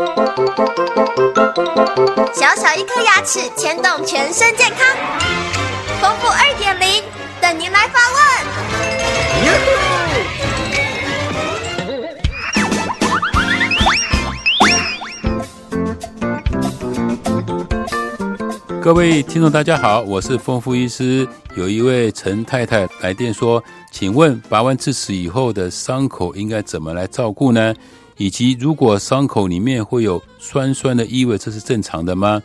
小小一颗牙齿牵动全身健康，丰富二点零等您来发问。各位听众，大家好，我是丰富医师。有一位陈太太来电说：“请问拔完智齿以后的伤口应该怎么来照顾呢？”以及如果伤口里面会有酸酸的异味，这是正常的吗？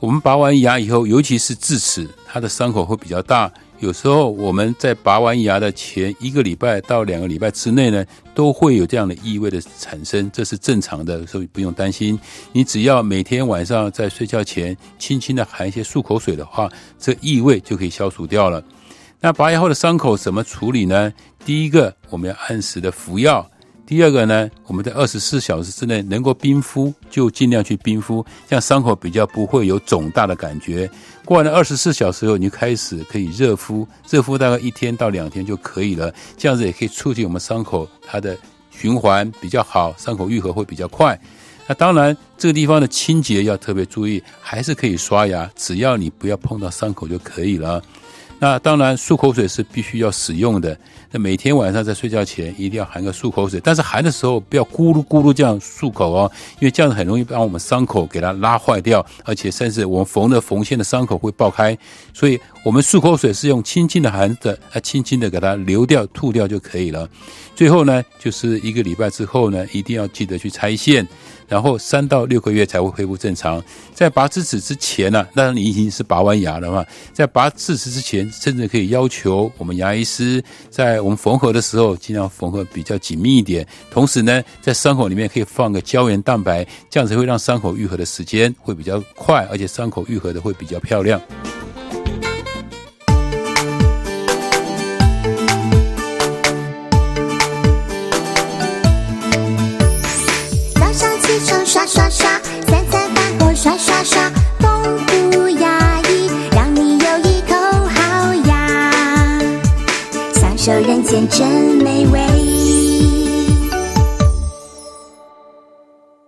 我们拔完牙以后，尤其是智齿，它的伤口会比较大。有时候我们在拔完牙的前一个礼拜到两个礼拜之内呢，都会有这样的异味的产生，这是正常的，所以不用担心。你只要每天晚上在睡觉前轻轻的含一些漱口水的话，这异味就可以消除掉了。那拔牙后的伤口怎么处理呢？第一个，我们要按时的服药。第二个呢，我们在二十四小时之内能够冰敷，就尽量去冰敷，这样伤口比较不会有肿大的感觉。过完了二十四小时后，你就开始可以热敷，热敷大概一天到两天就可以了。这样子也可以促进我们伤口它的循环比较好，伤口愈合会比较快。那当然，这个地方的清洁要特别注意，还是可以刷牙，只要你不要碰到伤口就可以了。那当然，漱口水是必须要使用的。那每天晚上在睡觉前一定要含个漱口水，但是含的时候不要咕噜咕噜这样漱口哦，因为这样子很容易把我们伤口给它拉坏掉，而且甚至我们缝的缝线的伤口会爆开。所以，我们漱口水是用轻轻的含着，啊，轻轻的给它流掉、吐掉就可以了。最后呢，就是一个礼拜之后呢，一定要记得去拆线。然后三到六个月才会恢复正常。在拔智齿之前呢，那你已经是拔完牙了嘛？在拔智齿之前，甚至可以要求我们牙医师在我们缝合的时候，尽量缝合比较紧密一点。同时呢，在伤口里面可以放个胶原蛋白，这样子会让伤口愈合的时间会比较快，而且伤口愈合的会比较漂亮。这人间真美味。